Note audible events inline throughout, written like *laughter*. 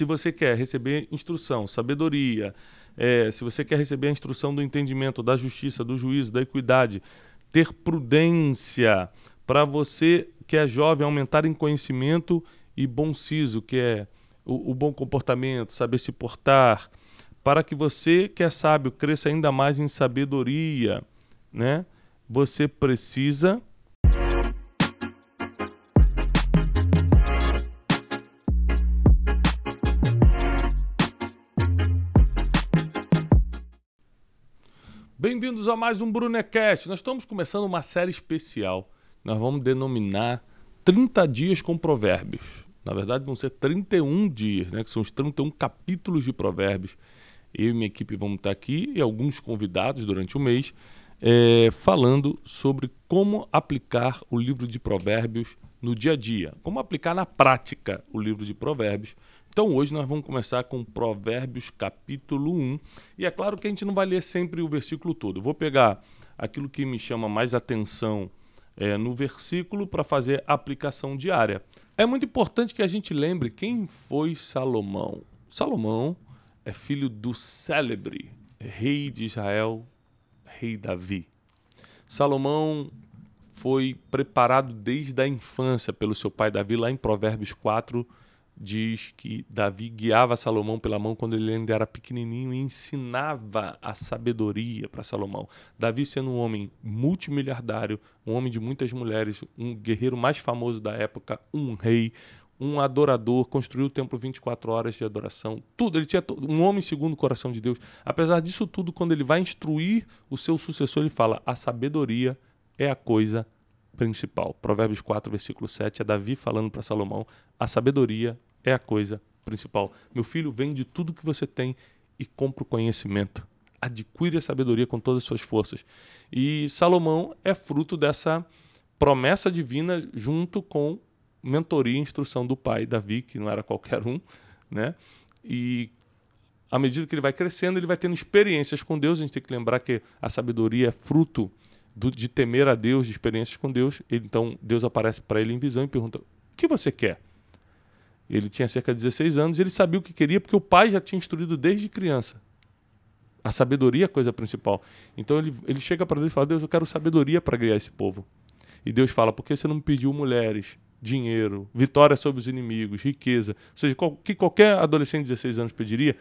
Se você quer receber instrução, sabedoria, é, se você quer receber a instrução do entendimento, da justiça, do juízo, da equidade, ter prudência, para você que é jovem aumentar em conhecimento e bom siso, que é o, o bom comportamento, saber se portar, para que você que é sábio cresça ainda mais em sabedoria, né? Você precisa Bem-vindos a mais um Brunecast. Nós estamos começando uma série especial. Nós vamos denominar 30 dias com provérbios. Na verdade, vão ser 31 dias, né? Que são os 31 capítulos de provérbios. Eu e minha equipe vamos estar aqui e alguns convidados durante o mês é, falando sobre como aplicar o livro de provérbios no dia a dia. Como aplicar na prática o livro de provérbios então hoje nós vamos começar com Provérbios capítulo 1. E é claro que a gente não vai ler sempre o versículo todo. Eu vou pegar aquilo que me chama mais atenção é, no versículo para fazer aplicação diária. É muito importante que a gente lembre quem foi Salomão. Salomão é filho do célebre rei de Israel, rei Davi. Salomão foi preparado desde a infância pelo seu pai Davi, lá em Provérbios 4, diz que Davi guiava Salomão pela mão quando ele ainda era pequenininho e ensinava a sabedoria para Salomão. Davi sendo um homem multimilhardário, um homem de muitas mulheres, um guerreiro mais famoso da época, um rei, um adorador, construiu o templo 24 horas de adoração, tudo, ele tinha um homem segundo o coração de Deus. Apesar disso tudo, quando ele vai instruir o seu sucessor, ele fala: "A sabedoria é a coisa principal". Provérbios 4, versículo 7, é Davi falando para Salomão: "A sabedoria é a coisa principal. Meu filho, vende tudo que você tem e compra o conhecimento. Adquire a sabedoria com todas as suas forças. E Salomão é fruto dessa promessa divina junto com mentoria e instrução do pai Davi, que não era qualquer um, né? E à medida que ele vai crescendo, ele vai tendo experiências com Deus. A gente tem que lembrar que a sabedoria é fruto do, de temer a Deus, de experiências com Deus. Então Deus aparece para ele em visão e pergunta: O que você quer? Ele tinha cerca de 16 anos e ele sabia o que queria porque o pai já tinha instruído desde criança. A sabedoria é a coisa principal. Então ele, ele chega para Deus e fala: Deus, eu quero sabedoria para criar esse povo. E Deus fala: por que você não me pediu mulheres, dinheiro, vitória sobre os inimigos, riqueza? Ou seja, o que qualquer adolescente de 16 anos pediria.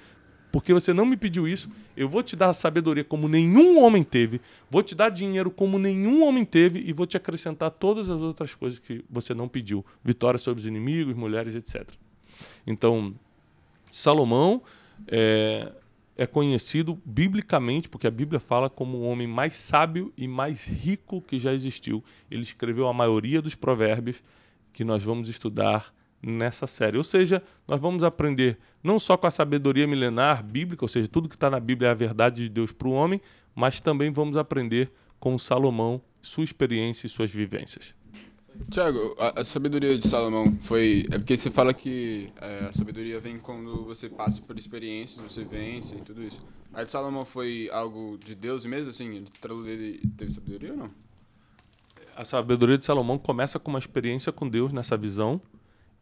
Porque você não me pediu isso, eu vou te dar sabedoria como nenhum homem teve, vou te dar dinheiro como nenhum homem teve e vou te acrescentar todas as outras coisas que você não pediu: vitória sobre os inimigos, mulheres, etc. Então, Salomão é, é conhecido biblicamente, porque a Bíblia fala como o homem mais sábio e mais rico que já existiu. Ele escreveu a maioria dos provérbios que nós vamos estudar nessa série. Ou seja, nós vamos aprender não só com a sabedoria milenar bíblica, ou seja, tudo que está na Bíblia é a verdade de Deus para o homem, mas também vamos aprender com Salomão, sua experiência e suas vivências. Tiago, a, a, sabedoria de Salomão foi. É porque você fala que é, a sabedoria vem quando você passa por experiências, você vence e tudo isso. A de Salomão foi algo de Deus mesmo, assim? Ele teve sabedoria ou não? A sabedoria de Salomão começa com uma experiência com Deus nessa visão,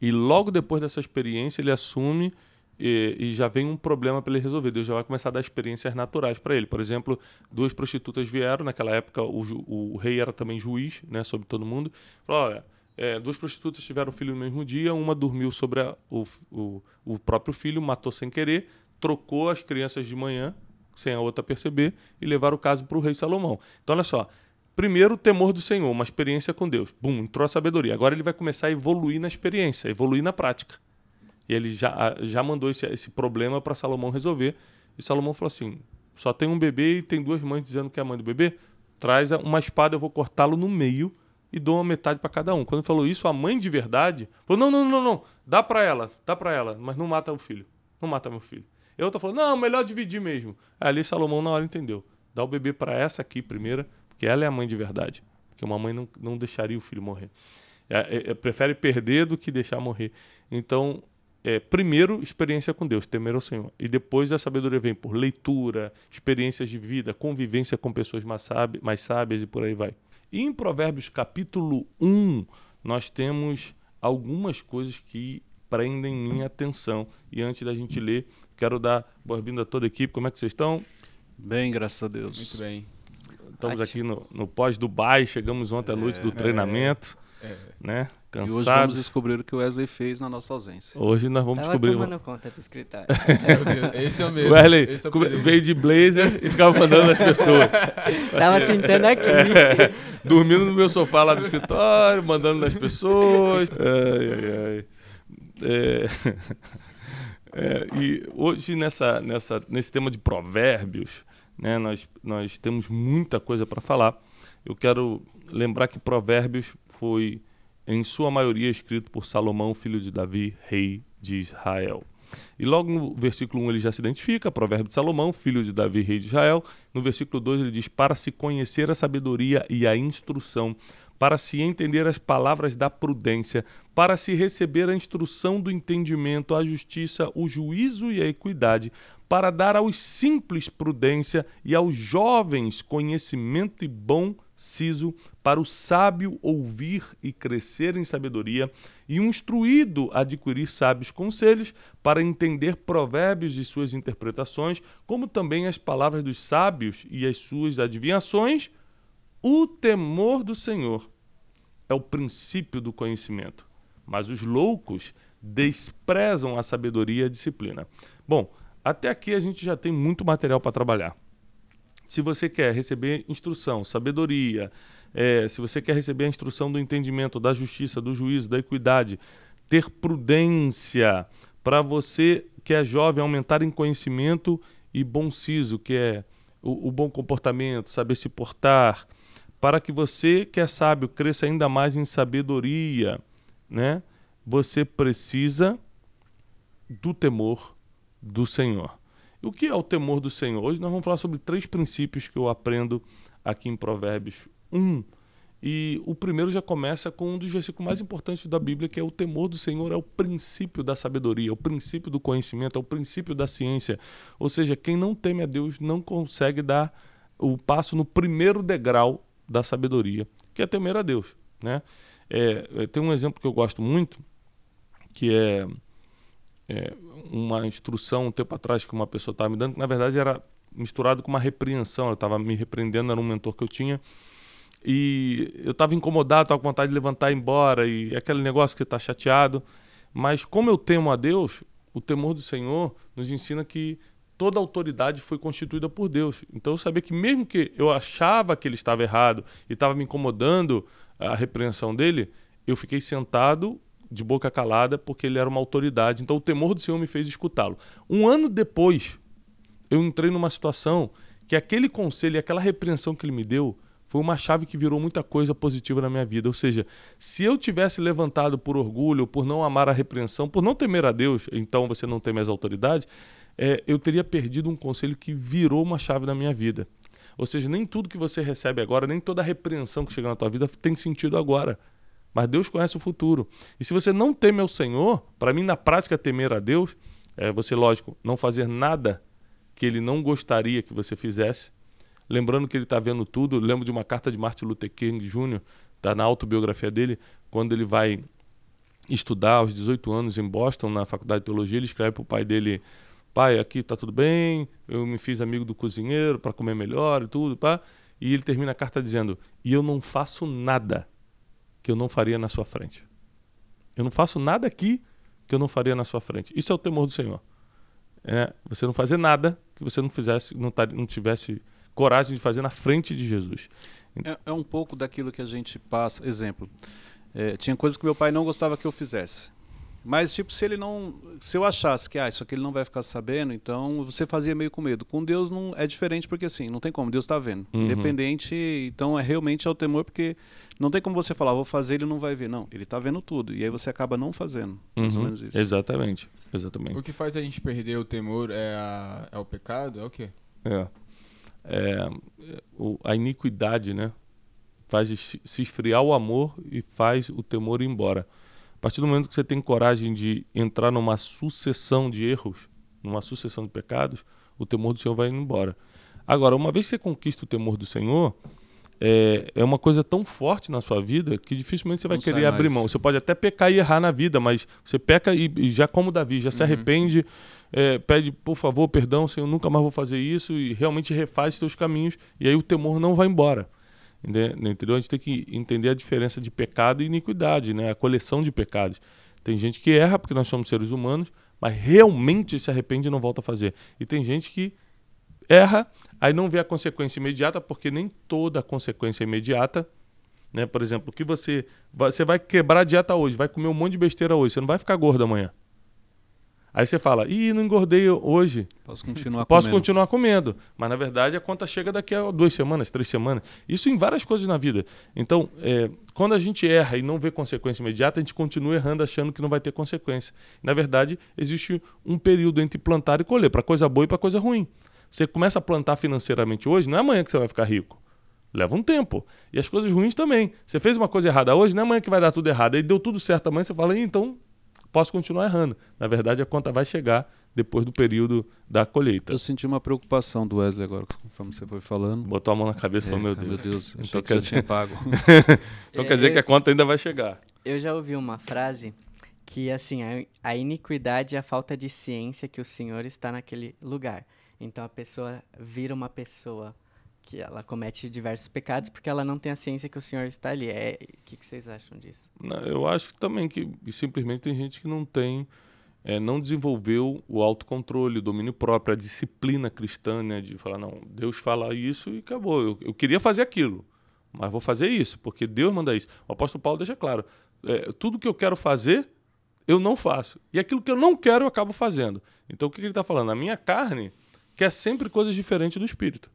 e logo depois dessa experiência ele assume e, e, já vem um problema para ele resolver. Deus já vai começar a dar experiências naturais para ele. Por exemplo, duas prostitutas vieram, naquela época o, o rei era também juiz né, sobre todo mundo. Falou: olha, é, duas prostitutas tiveram filho no mesmo dia, uma dormiu sobre a, o, o, o próprio filho, matou sem querer, trocou as crianças de manhã, sem a outra perceber, e levaram o caso para o rei Salomão. Então, olha só. Primeiro, o temor do Senhor, uma experiência com Deus. Bum, entrou a sabedoria. Agora ele vai começar a evoluir na experiência, evoluir na prática. E ele já, já mandou esse, esse problema para Salomão resolver. E Salomão falou assim: só tem um bebê e tem duas mães dizendo que é a mãe do bebê. Traz uma espada, eu vou cortá-lo no meio e dou uma metade para cada um. Quando ele falou isso, a mãe de verdade falou: não, não, não, não, dá para ela, dá para ela, mas não mata o filho. Não mata meu filho. E outra falou: não, melhor dividir mesmo. Aí ali Salomão na hora entendeu: dá o bebê para essa aqui primeira, porque ela é a mãe de verdade. Porque uma mãe não, não deixaria o filho morrer. É, é, é prefere perder do que deixar morrer. Então, é, primeiro, experiência com Deus, temer ao Senhor. E depois a sabedoria vem por leitura, experiências de vida, convivência com pessoas mais, sábias, mais sábias e por aí vai. E em Provérbios capítulo 1, nós temos algumas coisas que prendem minha atenção. E antes da gente ler, quero dar boa-vinda a toda a equipe. Como é que vocês estão? Bem, graças a Deus. Muito bem. Estamos aqui no, no pós-Dubai, chegamos ontem à noite do treinamento, É, né? E hoje Cansados. vamos descobrir o que o Wesley fez na nossa ausência. Hoje nós vamos Tava descobrir. tomando conta do escritório. *laughs* esse é o mesmo. Wesley esse é o veio de blazer e ficava mandando as pessoas. Tava sentando *laughs* aqui. Dormindo no meu sofá lá do escritório, mandando nas pessoas. *laughs* Ai, ai, ai. É, é, e hoje, nessa, nessa, nesse tema de provérbios, né, nós, nós temos muita coisa para falar. Eu quero lembrar que Provérbios foi, em sua maioria, escrito por Salomão, filho de Davi, rei de Israel. E logo no versículo 1 ele já se identifica, provérbio de Salomão, filho de Davi, rei de Israel. No versículo 2 ele diz: Para se conhecer a sabedoria e a instrução, para se entender as palavras da prudência, para se receber a instrução do entendimento, a justiça, o juízo e a equidade, para dar aos simples prudência e aos jovens conhecimento e bom siso, para o sábio ouvir e crescer em sabedoria, e o instruído adquirir sábios conselhos, para entender provérbios e suas interpretações, como também as palavras dos sábios e as suas adivinhações. O temor do Senhor é o princípio do conhecimento, mas os loucos desprezam a sabedoria e a disciplina. Bom, até aqui a gente já tem muito material para trabalhar. Se você quer receber instrução, sabedoria, eh, se você quer receber a instrução do entendimento, da justiça, do juízo, da equidade, ter prudência, para você que é jovem aumentar em conhecimento e bom siso, que é o, o bom comportamento, saber se portar, para que você que é sábio cresça ainda mais em sabedoria, né? Você precisa do temor do Senhor. E o que é o temor do Senhor? Hoje nós vamos falar sobre três princípios que eu aprendo aqui em Provérbios 1. E o primeiro já começa com um dos versículos mais importantes da Bíblia, que é o temor do Senhor, é o princípio da sabedoria, é o princípio do conhecimento, é o princípio da ciência. Ou seja, quem não teme a Deus não consegue dar o passo no primeiro degrau da sabedoria, que é temer a Deus. Né? É, é, tem um exemplo que eu gosto muito, que é, é, uma instrução um tempo atrás que uma pessoa estava me dando, que na verdade era misturado com uma repreensão, ela estava me repreendendo, era um mentor que eu tinha, e eu estava incomodado, estava com vontade de levantar e ir embora, e aquele negócio que está chateado, mas como eu temo a Deus, o temor do Senhor nos ensina que toda autoridade foi constituída por Deus. Então eu sabia que mesmo que eu achava que ele estava errado e estava me incomodando a repreensão dele, eu fiquei sentado de boca calada porque ele era uma autoridade. Então o temor do Senhor me fez escutá-lo. Um ano depois, eu entrei numa situação que aquele conselho e aquela repreensão que ele me deu foi uma chave que virou muita coisa positiva na minha vida. Ou seja, se eu tivesse levantado por orgulho, por não amar a repreensão, por não temer a Deus, então você não teme as autoridades, é, eu teria perdido um conselho que virou uma chave na minha vida. Ou seja, nem tudo que você recebe agora, nem toda repreensão que chega na tua vida tem sentido agora. Mas Deus conhece o futuro. E se você não teme ao Senhor, para mim, na prática, temer a Deus é você, lógico, não fazer nada que Ele não gostaria que você fizesse. Lembrando que Ele está vendo tudo. Lembro de uma carta de Martin Luther King Jr., está na autobiografia dele, quando ele vai estudar aos 18 anos em Boston, na faculdade de teologia, ele escreve para o pai dele: Pai, aqui está tudo bem, eu me fiz amigo do cozinheiro para comer melhor e tudo, pá. E ele termina a carta dizendo: E eu não faço nada que eu não faria na sua frente. Eu não faço nada aqui que eu não faria na sua frente. Isso é o temor do Senhor. É você não fazer nada que você não fizesse, não, não tivesse coragem de fazer na frente de Jesus. É, é um pouco daquilo que a gente passa. Exemplo, é, tinha coisas que meu pai não gostava que eu fizesse. Mas, tipo, se ele não. Se eu achasse que ah, isso aqui ele não vai ficar sabendo, então você fazia meio com medo. Com Deus não é diferente, porque assim, não tem como, Deus está vendo. Uhum. Independente, então é realmente é o temor, porque não tem como você falar, vou fazer, ele não vai ver. Não, ele está vendo tudo. E aí você acaba não fazendo. Mais ou Uhum, menos isso. Exatamente. Exatamente. O que faz a gente perder o temor é, a- é o pecado? É o quê? É. É, o- a iniquidade, né? Faz se esfriar o amor e faz o temor ir embora. A partir do momento que você tem coragem de entrar numa sucessão de erros, numa sucessão de pecados, o temor do Senhor vai indo embora. Agora, uma vez que você conquista o temor do Senhor, é, é uma coisa tão forte na sua vida que dificilmente você vai Não querer abrir mais. mão. Você pode até pecar e errar na vida, mas você peca e, e já como Davi, já se arrepende, é, pede, por favor, perdão, Senhor, nunca mais vou fazer isso e realmente refaz seus caminhos e aí o temor não vai embora. Ente- Entendeu? A gente tem que entender a diferença de pecado e iniquidade, né? A coleção de pecados. Tem gente que erra porque nós somos seres humanos, mas realmente se arrepende e não volta a fazer. E tem gente que erra, aí não vê a consequência imediata, porque nem toda consequência é imediata. Né? Por exemplo, que você. Você vai quebrar a dieta hoje, vai comer um monte de besteira hoje, você não vai ficar gordo amanhã. Aí você fala, ih, não engordei hoje. Posso continuar Posso comendo. continuar comendo. Mas na verdade a conta chega daqui a duas semanas, três semanas. Isso em várias coisas na vida. Então, é, quando a gente erra e não vê consequência imediata, a gente continua errando achando que não vai ter consequência. Na verdade, existe um período entre plantar e colher, para coisa boa e para coisa ruim. Você começa a plantar financeiramente hoje, não é amanhã que você vai ficar rico. Leva um tempo. E as coisas ruins também. Você fez uma coisa errada hoje, não é amanhã que vai dar tudo errado. Aí deu tudo certo amanhã, você fala, "Ih, então posso continuar errando. Na verdade, a conta vai chegar depois do período da colheita. Eu senti uma preocupação do Wesley agora, conforme você foi falando. Botou a mão na cabeça e É, falou, meu Deus. meu Deus, Então que quer já dizer, pago. *laughs* *laughs* então quer dizer É, que a conta ainda vai chegar. Eu já ouvi uma frase que, assim, a, a iniquidade é a falta de ciência que o Senhor está naquele lugar. Então a pessoa vira uma pessoa que ela comete diversos pecados porque ela não tem a ciência que o Senhor está ali. É, o que, que vocês acham disso? Não, Eu acho também que simplesmente tem gente que não tem, é, não desenvolveu o autocontrole, o domínio próprio, a disciplina cristã, né, de falar, não, Deus fala isso e acabou. Eu, eu queria fazer aquilo, mas vou fazer isso, porque Deus manda isso. O apóstolo Paulo deixa claro, é, tudo que eu quero fazer, eu não faço. E aquilo que eu não quero, eu acabo fazendo. Então o que que ele está falando? A minha carne quer sempre coisas diferentes do espírito.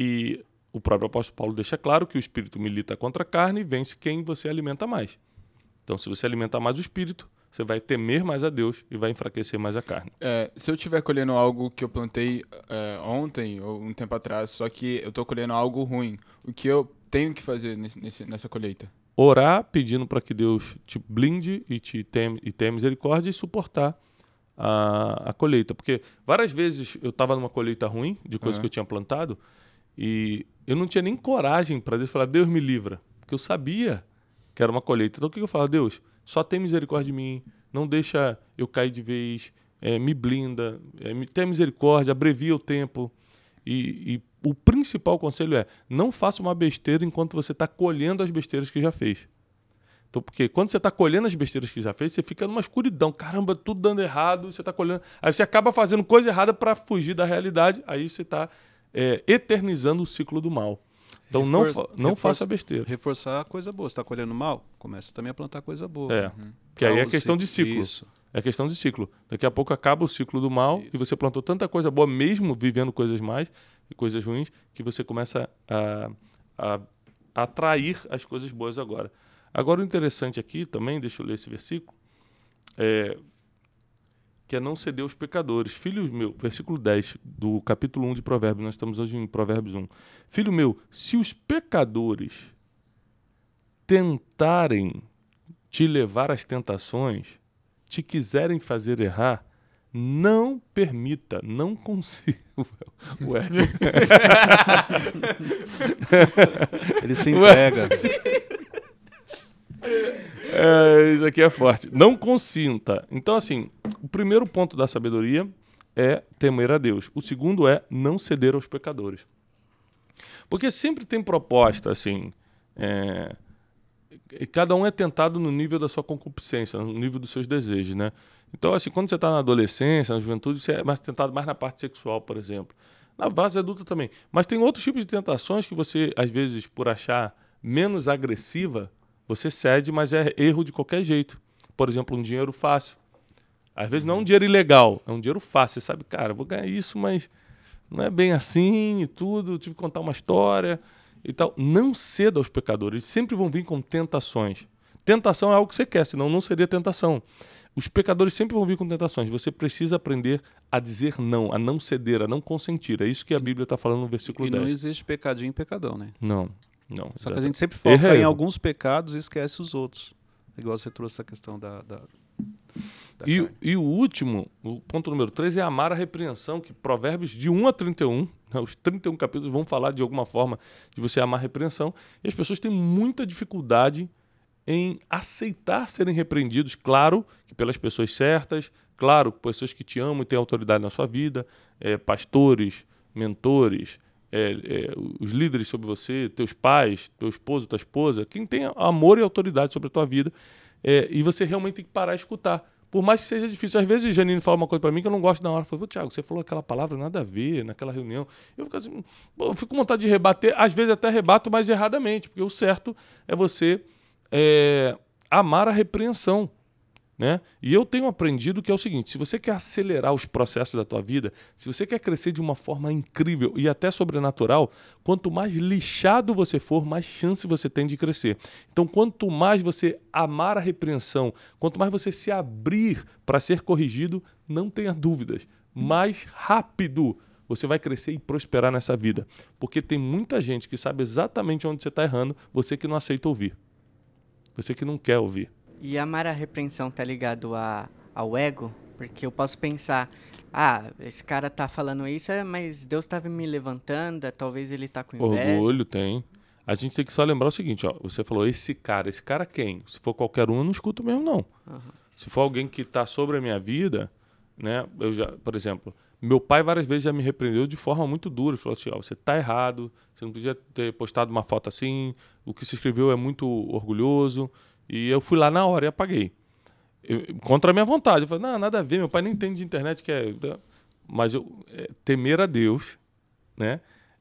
E o próprio apóstolo Paulo deixa claro que o espírito milita contra a carne e vence quem você alimenta mais. Então, se você alimentar mais o espírito, você vai temer mais a Deus e vai enfraquecer mais a carne. É, se eu estiver colhendo algo que eu plantei é, ontem ou um tempo atrás, só que eu tô colhendo algo ruim, o que eu tenho que fazer nesse- nessa colheita? Orar pedindo para que Deus te blinde e te tenha, e tenha misericórdia e suportar a, a colheita. Porque várias vezes eu estava numa colheita ruim de coisas Aham. que eu tinha plantado e eu não tinha nem coragem para Deus falar, Deus me livra. Porque eu sabia que era uma colheita. Então o que eu falo? Deus, só tem misericórdia de mim, não deixa eu cair de vez, eh, me blinda, eh, me, tenha misericórdia, abrevia o tempo. E, e o principal conselho é: não faça uma besteira enquanto você está colhendo as besteiras que já fez. Então, porque quando você está colhendo as besteiras que já fez, você fica numa escuridão. Caramba, tudo dando errado, você está colhendo. Aí você acaba fazendo coisa errada para fugir da realidade, aí você está eternizando o ciclo do mal. Então não, não faça besteira. Reforçar a coisa boa. Você está colhendo mal? Começa também a plantar coisa boa. É. Que aí é questão de ciclo. Isso. É questão de ciclo. Daqui a pouco acaba o ciclo do mal e você plantou tanta coisa boa, mesmo vivendo coisas mais e coisas ruins, que você começa a, a, a atrair as coisas boas agora. Agora, o interessante aqui também, deixa eu ler esse versículo, é, que é não ceder aos pecadores. Filho meu, versículo 10 do capítulo 1 de Provérbios, nós estamos hoje em Provérbios 1. Filho meu, se os pecadores tentarem te levar às tentações, te quiserem fazer errar, não permita, não consiga. *laughs* Ué, Ele se entrega. *laughs* é, isso aqui é forte. Não consinta. Então, assim, o primeiro ponto da sabedoria é temer a Deus. O segundo é não ceder aos pecadores. Porque sempre tem proposta, assim. é, cada um é tentado no nível da sua concupiscência, no nível dos seus desejos, né? Então, assim, quando você está na adolescência, na juventude, você é mais tentado mais na parte sexual, por exemplo. Na fase adulta também. Mas tem outros tipos de tentações que você, às vezes, por achar menos agressiva, você cede, mas é erro de qualquer jeito. Por exemplo, um dinheiro fácil. Às vezes não é um dinheiro ilegal, é um dinheiro fácil. Você sabe, cara, eu vou ganhar isso, mas não é bem assim e tudo. Eu tive que contar uma história e tal. Não ceda aos pecadores. Eles sempre vão vir com tentações. Tentação é algo que você quer, senão não seria tentação. Os pecadores sempre vão vir com tentações. Você precisa aprender a dizer não, a não ceder, a não consentir. É isso que a Bíblia está falando no versículo E 10. não existe pecadinho e pecadão, né? Não, não. Só que a gente sempre foca Erro é em alguns pecados e esquece os outros. Igual você trouxe a questão da. da, da E, carne. e o último, o ponto número 3, é amar a repreensão, que Provérbios de 1 a 31, *laughs* Né? Os 31 capítulos vão falar de alguma forma de você amar a repreensão. E as pessoas têm muita dificuldade em aceitar serem repreendidos, claro, que pelas pessoas certas, claro, pessoas que te amam e têm autoridade na sua vida, é, pastores, mentores, é, é, os líderes sobre você, teus pais, teu esposo, tua esposa, quem tem amor e autoridade sobre a tua vida, é, e você realmente tem que parar e escutar. Por mais que seja difícil. Às vezes Janine fala uma coisa para mim que eu não gosto na hora. Eu falo, Tiago, você falou aquela palavra, nada a ver naquela reunião. Eu fico assim, eu fico com vontade de rebater, às vezes até rebato, mas erradamente, porque o certo é você é, amar a repreensão. Né? E eu tenho aprendido que é o seguinte: se você quer acelerar os processos da tua vida, se você quer crescer de uma forma incrível e até sobrenatural, quanto mais lixado você for, mais chance você tem de crescer. Então, quanto mais você amar a repreensão, quanto mais você se abrir para ser corrigido, não tenha dúvidas, mais rápido você vai crescer e prosperar nessa vida. Porque tem muita gente que sabe exatamente onde você está errando, você que não aceita ouvir. Você que não quer ouvir. E amar a repreensão tá ligado a, ao ego? Porque eu posso pensar, ah, esse cara tá falando isso, é, mas Deus estava me levantando, talvez ele tá com inveja. Orgulho tem. A gente tem que só lembrar o seguinte, ó, você falou esse cara, esse cara quem? Se for qualquer um, eu não escuto mesmo não. Uhum. Se for alguém que está sobre a minha vida, né, eu já, por exemplo, meu pai várias vezes já me repreendeu de forma muito dura, ele falou assim, ó, você tá errado, você não podia ter postado uma foto assim, o que se escreveu é muito orgulhoso, e eu fui lá na hora e apaguei. Eu, contra a minha vontade. Eu falei, não, nada a ver, meu pai nem entende de internet que é. Mas eu é, temer a Deus, né?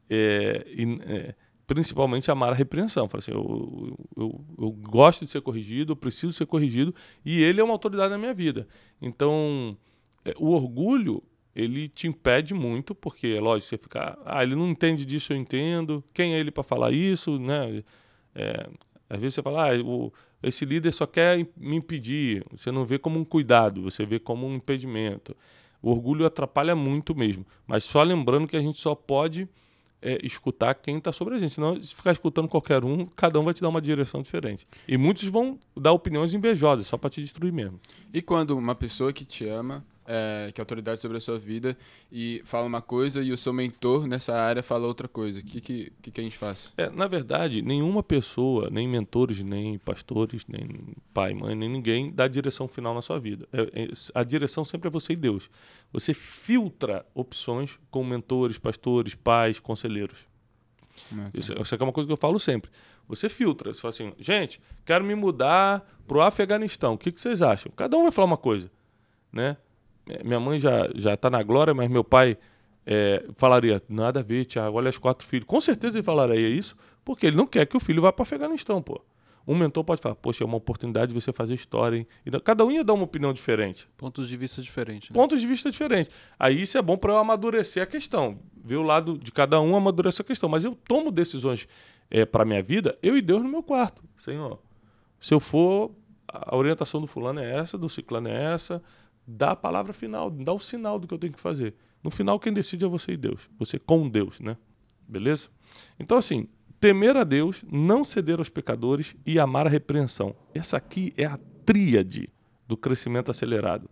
É, e, é, principalmente amar a repreensão. Eu falei assim, eu, eu, eu, gosto de ser corrigido, eu preciso ser corrigido, e ele é uma autoridade na minha vida. Então, é, o orgulho, ele te impede muito, porque, é lógico, você fica, ah, ele não entende disso, eu entendo, quem é ele para falar isso, né? É, às vezes você fala, ah, o, esse líder só quer me impedir. Você não vê como um cuidado, você vê como um impedimento. O orgulho atrapalha muito mesmo. Mas só lembrando que a gente só pode é, escutar quem está sobre a gente. Senão, se ficar escutando qualquer um, cada um vai te dar uma direção diferente. E muitos vão dar opiniões invejosas, só para te destruir mesmo. E quando uma pessoa que te ama é, que é autoridade sobre a sua vida e fala uma coisa e o seu mentor nessa área fala outra coisa. O que, que, que, a gente faz? É, na verdade, nenhuma pessoa, nem mentores, nem pastores, nem pai, mãe, nem ninguém dá a direção final na sua vida. É, é, a direção sempre é você e Deus. Você filtra opções com mentores, pastores, pais, conselheiros. Isso, isso é uma coisa que eu falo sempre. Você filtra. Você fala assim, gente, quero me mudar para o Afeganistão. O que, que vocês acham? Cada um vai falar uma coisa. Né? Minha mãe já já está na glória, mas meu pai é, falaria nada a ver, Tiago, olha os quatro filhos. Com certeza ele falaria isso, porque ele não quer que o filho vá para Afeganistão, pô. Um mentor pode falar, poxa, é uma oportunidade de você fazer história, hein? E cada um ia dar uma opinião diferente. Pontos de vista diferentes. Né? Pontos de vista diferentes. Aí isso é bom para eu amadurecer a questão. Ver o lado de cada um amadurecer a questão. Mas eu tomo decisões é, para minha vida, eu e Deus no meu quarto. Senhor, se eu for, a orientação do fulano é essa, do ciclano é essa, dá a palavra final, dá o sinal do que eu tenho que fazer. No final, quem decide é você e Deus. Você com Deus, né? Beleza? Então, assim, temer a Deus, não ceder aos pecadores e amar a repreensão. Essa aqui é a tríade do crescimento acelerado.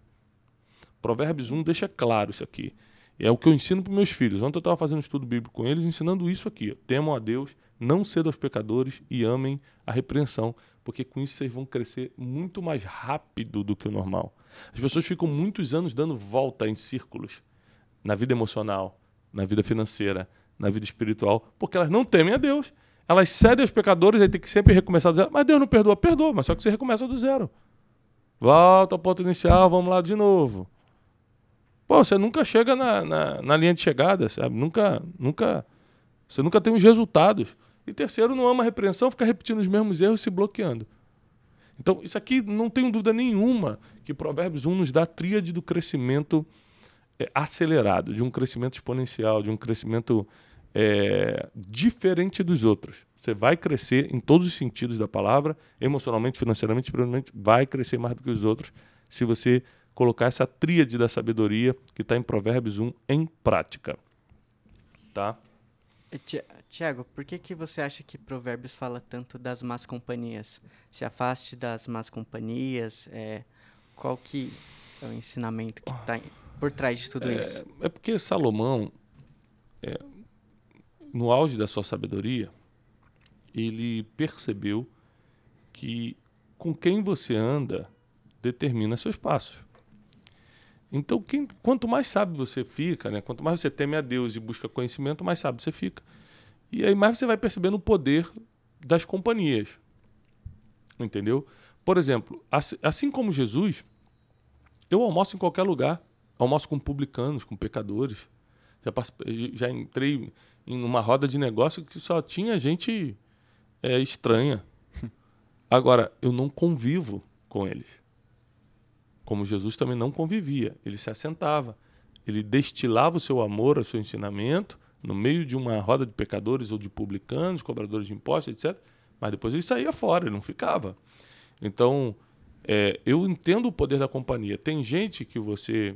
Provérbios 1 deixa claro isso aqui. É o que eu ensino para meus filhos. Ontem eu estava fazendo um estudo bíblico com eles, ensinando isso aqui. Temam a Deus, não cedam aos pecadores e amem a repreensão, porque com isso vocês vão crescer muito mais rápido do que o normal. As pessoas ficam muitos anos dando volta em círculos na vida emocional, na vida financeira, na vida espiritual, porque elas não temem a Deus. Elas cedem aos pecadores, aí tem que sempre recomeçar do zero. Mas Deus não perdoa, perdoa, mas só que você recomeça do zero. Volta ao ponto inicial, vamos lá de novo. Pô, você nunca chega na, na, na, linha de chegada, sabe? Nunca, nunca, você nunca tem os resultados. E terceiro, não ama a repreensão, fica repetindo os mesmos erros se bloqueando. Então, isso aqui não tenho dúvida nenhuma que Provérbios 1 nos dá a tríade do crescimento é, acelerado, de um crescimento exponencial, de um crescimento é, diferente dos outros. Você vai crescer em todos os sentidos da palavra, emocionalmente, financeiramente, espiritualmente, vai crescer mais do que os outros se você colocar essa tríade da sabedoria que está em Provérbios 1 em prática. Tá? Tiago, por que, que você acha que Provérbios fala tanto das más companhias? Se afaste das más companhias. É, qual que é o ensinamento que está por trás de tudo é, isso? É porque Salomão, é, no auge da sua sabedoria, ele percebeu que com quem você anda determina seus passos. Então, quem, quanto mais sábio você fica, né, quanto mais você teme a Deus e busca conhecimento, mais sábio você fica. E aí mais você vai percebendo o poder das companhias. Entendeu? Por exemplo, assim, como Jesus, eu almoço em qualquer lugar. Almoço com publicanos, com pecadores. Já, já entrei em uma roda de negócio que só tinha gente é, estranha. *laughs* Agora, eu não convivo com eles. Como Jesus também não convivia. Ele se assentava. Ele destilava o seu amor, o seu ensinamento, no meio de uma roda de pecadores ou de publicanos, cobradores de impostos, etc. Mas depois ele saía fora, ele não ficava. Então, é, eu entendo o poder da companhia. Tem gente que você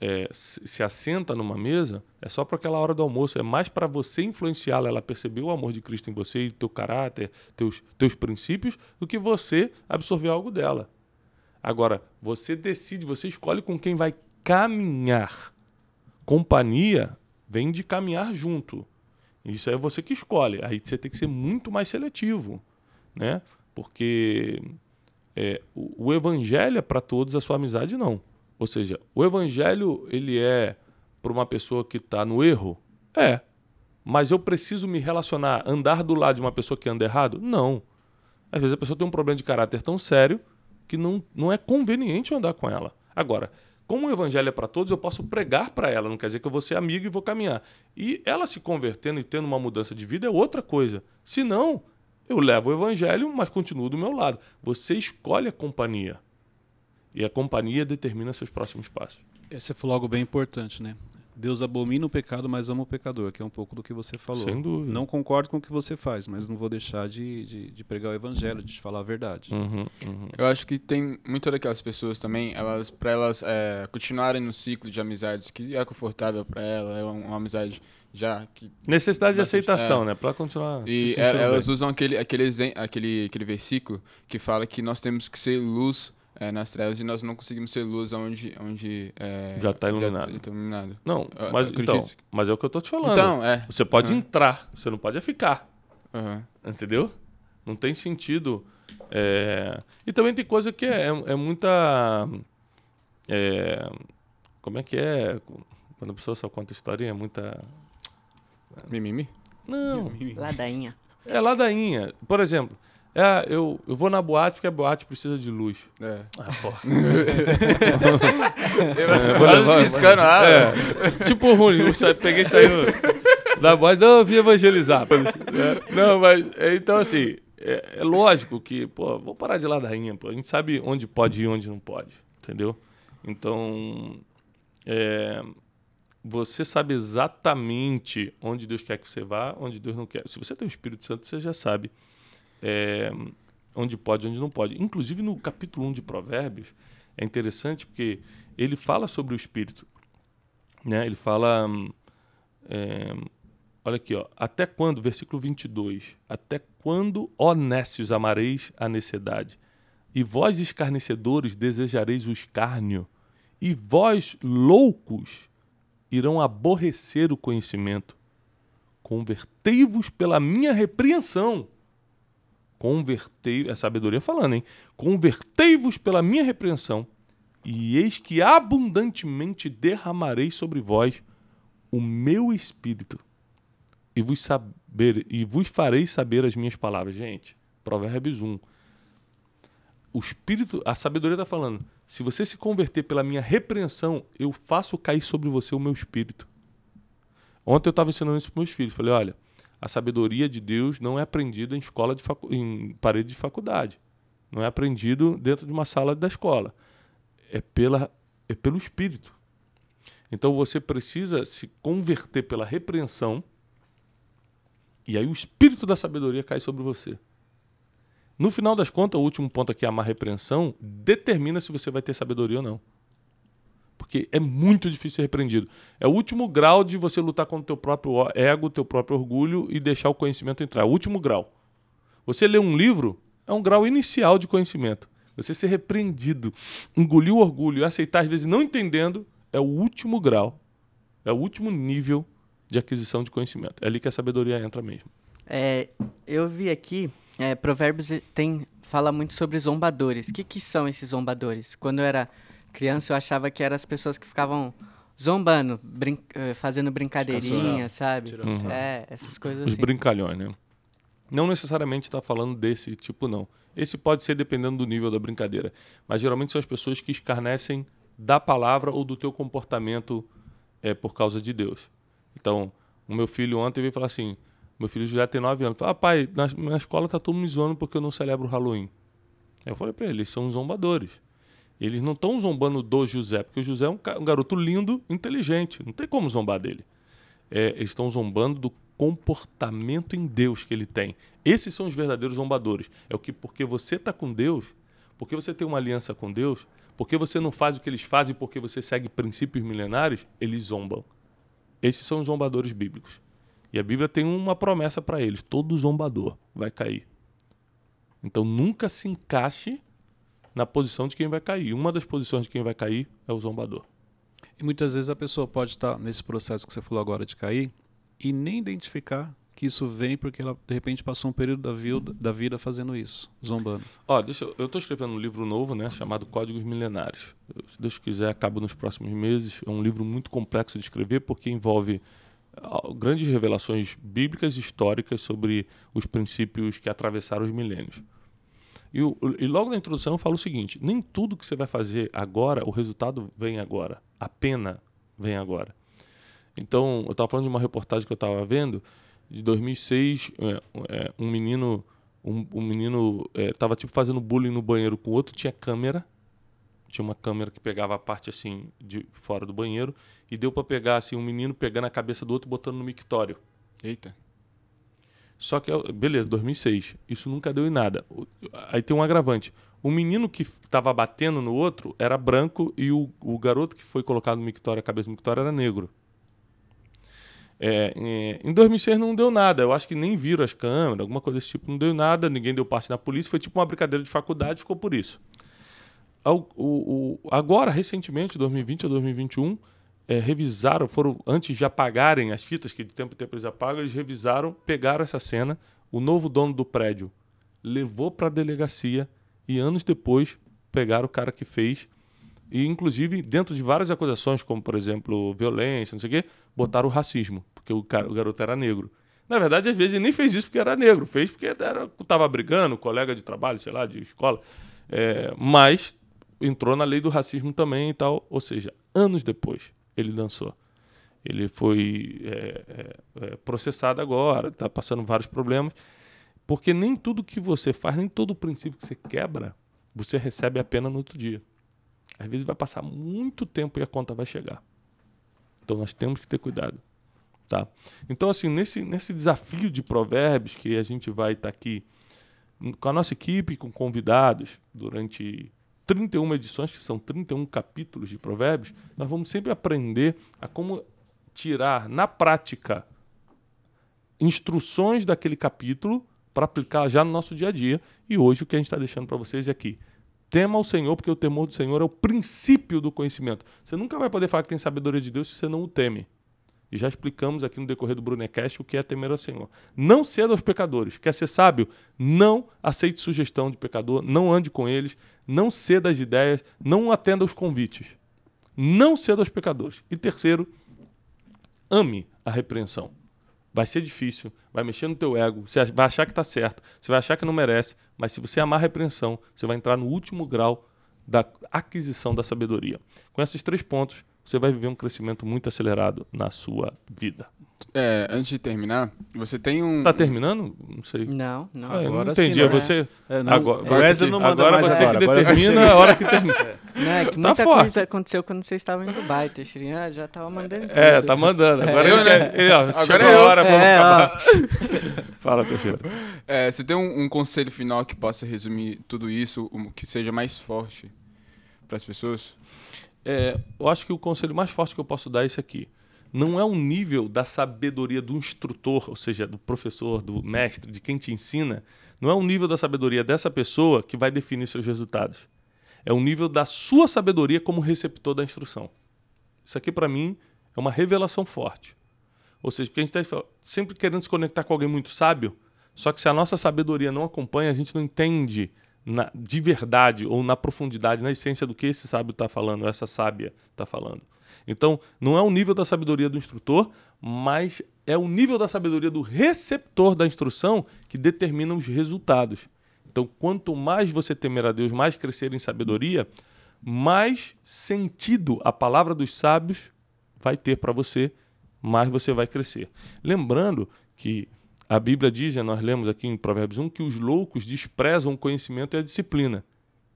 é, se assenta numa mesa, é só para aquela hora do almoço, é mais para você influenciá-la, ela perceber o amor de Cristo em você, teu caráter, teus, teus princípios, do que você absorver algo dela. Agora, você decide, você escolhe com quem vai caminhar. Companhia vem de caminhar junto. Isso é você que escolhe. Aí você tem que ser muito mais seletivo, né? Porque é, o, o evangelho é para todos, a sua amizade não. Ou seja, o evangelho ele é para uma pessoa que está no erro? É. Mas eu preciso me relacionar, andar do lado de uma pessoa que anda errado? Não. Às vezes a pessoa tem um problema de caráter tão sério que não, não é conveniente andar com ela. Agora, como o evangelho é para todos, eu posso pregar para ela, não quer dizer que eu vou ser amigo e vou caminhar. E ela se convertendo e tendo uma mudança de vida é outra coisa. Se não, eu levo o evangelho, mas continuo do meu lado. Você escolhe a companhia. E a companhia determina seus próximos passos. Esse falou algo bem importante, né? Deus abomina o pecado, mas ama o pecador, que é um pouco do que você falou. Sem dúvida. Não concordo com o que você faz, mas não vou deixar de, de, de pregar o evangelho, de te falar a verdade. Uhum, uhum. Eu acho que tem muitas daquelas pessoas também, elas para elas é, continuarem no ciclo de amizades que é confortável para ela, é uma, uma, amizade já que necessidade de aceitação, é, né, para continuar. E elas bem. usam aquele aquele aquele aquele versículo que fala que nós temos que ser luz é, nas trevas e nós não conseguimos ser luz onde, onde é, já está iluminado. Já tá iluminado. Não, mas, então, mas é o que eu estou te falando. Então, é. Você pode uhum. entrar, você não pode ficar. Uhum. Entendeu? Não tem sentido. É... E também tem coisa que é, é muita. É... Como é que é? Quando a pessoa só conta história, é muita. Mimimi? Não. Mimimi. Ladainha. É ladainha. Por exemplo, é, eu, eu vou na boate porque a boate precisa de luz. É. Ah, porra. *laughs* é, vou levar, piscando é. *laughs* Tipo ruim, eu peguei e saí da boate, não, eu vim evangelizar. *laughs* É. Não, mas, é, então assim, é, é, lógico que, pô, vou parar de ladainha, pô. A gente sabe onde pode ir e onde não pode, entendeu? Então, é, você sabe exatamente onde Deus quer que você vá, onde Deus não quer. Se você tem o Espírito Santo, você já sabe é, onde pode, onde não pode. Inclusive no capítulo 1 de Provérbios, é interessante porque ele fala sobre o espírito. Né? Ele fala. É, olha aqui, ó, até quando, versículo 22, até quando, ó nécios, amareis a necessidade? E vós, escarnecedores, desejareis o escárnio, e vós, loucos, irão aborrecer o conhecimento. Convertei-vos pela minha repreensão Convertei, é sabedoria falando, hein? Convertei-vos pela minha repreensão, e eis que abundantemente derramarei sobre vós o meu espírito, e vos saber e vos farei saber as minhas palavras. Gente, Provérbios 1. O espírito, a sabedoria está falando: se você se converter pela minha repreensão, eu faço cair sobre você o meu espírito. Ontem eu estava ensinando isso para meus filhos. Falei: olha, a sabedoria de Deus não é aprendida em escola de facu... em parede de faculdade. Não é aprendido dentro de uma sala da escola. É pela é pelo espírito. Então você precisa se converter pela repreensão e aí o espírito da sabedoria cai sobre você. No final das contas, o último ponto aqui, a repreensão, determina se você vai ter sabedoria ou não. Porque é muito difícil ser repreendido. É o último grau de você lutar contra o teu próprio ego, teu próprio orgulho e deixar o conhecimento entrar. É o último grau. Você ler um livro é um grau inicial de conhecimento. Você ser repreendido, engolir o orgulho e aceitar, às vezes não entendendo, é o último grau. É o último nível de aquisição de conhecimento. É ali que a sabedoria entra mesmo. É, eu vi aqui, é, Provérbios tem, fala muito sobre zombadores. O que, que são esses zombadores? Quando eu era criança, eu achava que eram as pessoas que ficavam zombando, brin eh, fazendo brincadeirinha, sabe? Tirando sarro. É, essas coisas Os assim. brincalhões, né? Não necessariamente está falando desse tipo, não. Esse pode ser dependendo do nível da brincadeira. Mas geralmente são as pessoas que escarnecem da palavra ou do teu comportamento é, por causa de Deus. Então, o meu filho ontem veio falar assim: meu filho já tem 9 anos. Falou, ah, pai, na, na escola tá todo mundo me zoando porque eu não celebro o Halloween. Eu falei para ele: eles são zombadores. Eles não estão zombando do José, porque o José é um, um garoto lindo, inteligente. Não tem como zombar dele. É, eles estão zombando do comportamento em Deus que ele tem. Esses são os verdadeiros zombadores. É o que porque você está com Deus, porque você tem uma aliança com Deus, porque você não faz o que eles fazem, porque você segue princípios milenares, eles zombam. Esses são os zombadores bíblicos. E a Bíblia tem uma promessa para eles: todo zombador vai cair. Então nunca se encaixe na posição de quem vai cair. Uma das posições de quem vai cair é o zombador. E muitas vezes a pessoa pode estar nesse processo que você falou agora de cair e nem identificar que isso vem porque ela de repente passou um período da vida, da vida fazendo isso, zombando. Ó, deixa eu, eu tô escrevendo um livro novo, né, chamado Códigos Milenares. Eu, se Deus quiser, acaba nos próximos meses. É um livro muito complexo de escrever porque envolve grandes revelações bíblicas e históricas sobre os princípios que atravessaram os milênios. E, e logo na introdução eu falo o seguinte: nem tudo que você vai fazer agora, o resultado vem agora. A pena vem agora. Então, eu estava falando de uma reportagem que eu estava vendo, de 2006, é, é, um menino um, um menino estava tipo fazendo bullying no banheiro com o outro, tinha câmera, tinha uma câmera que pegava a parte assim de fora do banheiro e deu para pegar assim um menino pegando a cabeça do outro botando no mictório. Eita. Só que, beleza, 2006. Isso nunca deu em nada. O- Aí tem um agravante. O menino que estava batendo no outro era branco e o, o garoto que foi colocado no mictório, a cabeça do mictório, era negro. É, em 2006 não deu nada. Eu acho que nem viram as câmeras, alguma coisa desse tipo. Não deu nada, ninguém deu parte na polícia. Foi tipo uma brincadeira de faculdade, ficou por isso. Ao- o- o- agora, recentemente, 2020 ou 2021, é, revisaram, foram, antes de apagarem as fitas, que de tempo em tempo eles apagam, eles revisaram, pegaram essa cena, o novo dono do prédio levou para a delegacia e anos depois pegaram o cara que fez e inclusive dentro de várias acusações, como por exemplo violência, não sei o quê, botaram o racismo, porque o, cara, o garoto era negro. Na verdade, às vezes ele nem fez isso porque era negro, fez porque era, tava brigando, colega de trabalho, sei lá, de escola. É, mas entrou na lei do racismo também e tal. Ou seja, anos depois ele dançou. Ele foi é, é, é, processado agora, está passando vários problemas, porque nem tudo que você faz, nem todo princípio que você quebra, você recebe a pena no outro dia. Às vezes vai passar muito tempo e a conta vai chegar. Então nós temos que ter cuidado. Tá? Então, assim, nesse, nesse desafio de provérbios que a gente vai estar aqui hum, com a nossa equipe, com convidados, durante 31 edições, que são 31 capítulos de provérbios, nós vamos sempre aprender a como tirar na prática instruções daquele capítulo para aplicar já no nosso dia a dia. E hoje o que a gente está deixando para vocês é aqui. Tema o Senhor, porque o temor do Senhor é o princípio do conhecimento. Você nunca vai poder falar que tem sabedoria de Deus se você não o teme. E já explicamos aqui no decorrer do Brunecast o que é temer ao Senhor. Não ceda aos pecadores. Quer ser sábio? Não aceite sugestão de pecador, não ande com eles, não ceda às ideias, não atenda aos convites. Não ceda aos pecadores. E terceiro, ame a repreensão. Vai ser difícil, vai mexer no teu ego, você vai achar que está certo, você vai achar que não merece, mas se você amar a repreensão, você vai entrar no último grau da aquisição da sabedoria. Com esses três pontos, você vai viver um crescimento muito acelerado na sua vida. É, antes de terminar, você tem um. Tá terminando? Não sei. Não, não. Ah, eu não agora sim, entendi. né? é você. É, não, agora, não manda agora você agora, que agora eu determina a hora que termina. *laughs* Não, é que Tá muita forte. coisa aconteceu quando vocês estavam em Dubai, Teixeirinha já tava mandando. É, tudo. tá mandando. Agora Eu, ele né? ele, ó, Agora chegou é a eu. hora, vamos É, acabar. *laughs* Fala, Teixeira. É, você tem um, um conselho final que possa resumir tudo isso, um- que seja mais forte para as pessoas? É, eu acho que o conselho mais forte que eu posso dar é esse aqui. Não é um nível da sabedoria do instrutor, ou seja, do professor, do mestre, de quem te ensina. Não é um nível da sabedoria dessa pessoa que vai definir seus resultados. É o nível da sua sabedoria como receptor da instrução. Isso aqui, para mim, é uma revelação forte. Ou seja, porque a gente está sempre querendo se conectar com alguém muito sábio, só que se a nossa sabedoria não acompanha, a gente não entende na, de verdade ou na profundidade, na essência do que esse sábio está falando, essa sábia está falando. Então, não é o nível da sabedoria do instrutor, mas é o nível da sabedoria do receptor da instrução que determina os resultados. Então, quanto mais você temer a Deus, mais crescer em sabedoria, mais sentido a palavra dos sábios vai ter para você, mais você vai crescer. Lembrando que a Bíblia diz, né, nós lemos aqui em Provérbios 1, que os loucos desprezam o conhecimento e a disciplina.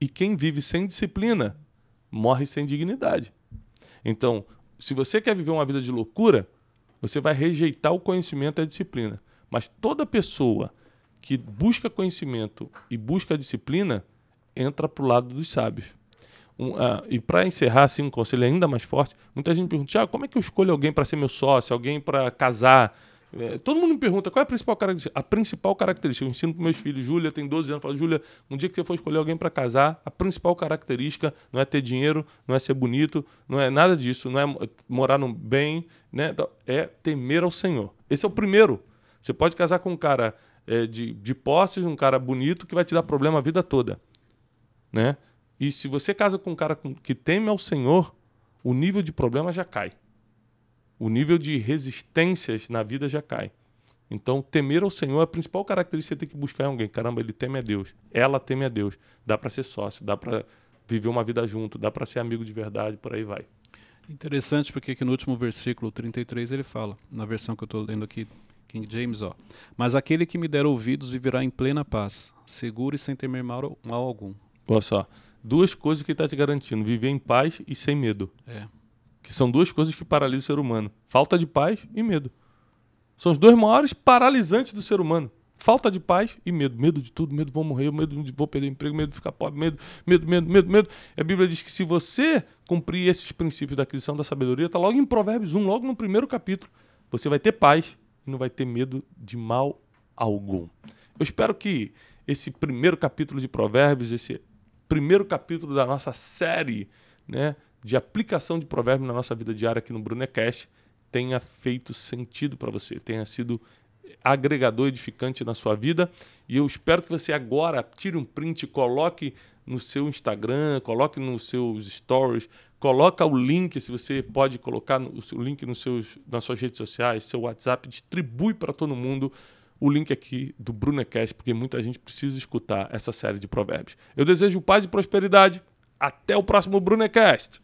E quem vive sem disciplina morre sem dignidade. Então, se você quer viver uma vida de loucura, você vai rejeitar o conhecimento e a disciplina. Mas toda pessoa que busca conhecimento e busca disciplina entra para o lado dos sábios. Um, uh, e para encerrar assim, um conselho ainda mais forte, muita gente pergunta, Tiago, como é que eu escolho alguém para ser meu sócio, alguém para casar? É, todo mundo me pergunta qual é a principal característica. A principal característica, eu ensino para meus filhos, Júlia tem 12 anos, falo, Júlia, um dia que você for escolher alguém para casar, a principal característica não é ter dinheiro, não é ser bonito, não é nada disso, não é morar no bem, né? Então, é temer ao Senhor. Esse é o primeiro. Você pode casar com um cara é, de, de posses, um cara bonito que vai te dar problema a vida toda, né? E se você casa com um cara que teme ao Senhor, o nível de problema já cai o nível de resistências na vida já cai. Então, temer ao Senhor é a principal característica que você tem que buscar em alguém. Caramba, ele teme a Deus. Ela teme a Deus. Dá para ser sócio, dá para viver uma vida junto, dá para ser amigo de verdade, por aí vai. Interessante porque aqui no último versículo 33 ele fala, na versão que eu estou lendo aqui, King James, ó. Mas aquele que me der ouvidos viverá em plena paz, seguro e sem temer mal, mal algum. Olha só, duas coisas que ele está te garantindo: viver em paz e sem medo. É que são duas coisas que paralisam o ser humano: falta de paz e medo. São os dois maiores paralisantes do ser humano. Falta de paz e medo. Medo de tudo, medo de vou morrer, medo de vou perder emprego, medo de ficar pobre, medo, medo, medo, medo, medo. A Bíblia diz que se você cumprir esses princípios da aquisição da sabedoria, está logo em Provérbios 1, logo no primeiro capítulo. Você vai ter paz e não vai ter medo de mal algum. Eu espero que esse primeiro capítulo de Provérbios, esse primeiro capítulo da nossa série, né, de aplicação de provérbios na nossa vida diária aqui no Brunecast tenha feito sentido para você, tenha sido agregador edificante na sua vida. E eu espero que você agora tire um print, coloque no seu Instagram, coloque nos seus stories, coloca o link, se você pode colocar o link nos seus, nas suas redes sociais, seu WhatsApp, distribui para todo mundo o link aqui do Brunecast, porque muita gente precisa escutar essa série de provérbios. Eu desejo paz e prosperidade. Até o próximo Brunecast.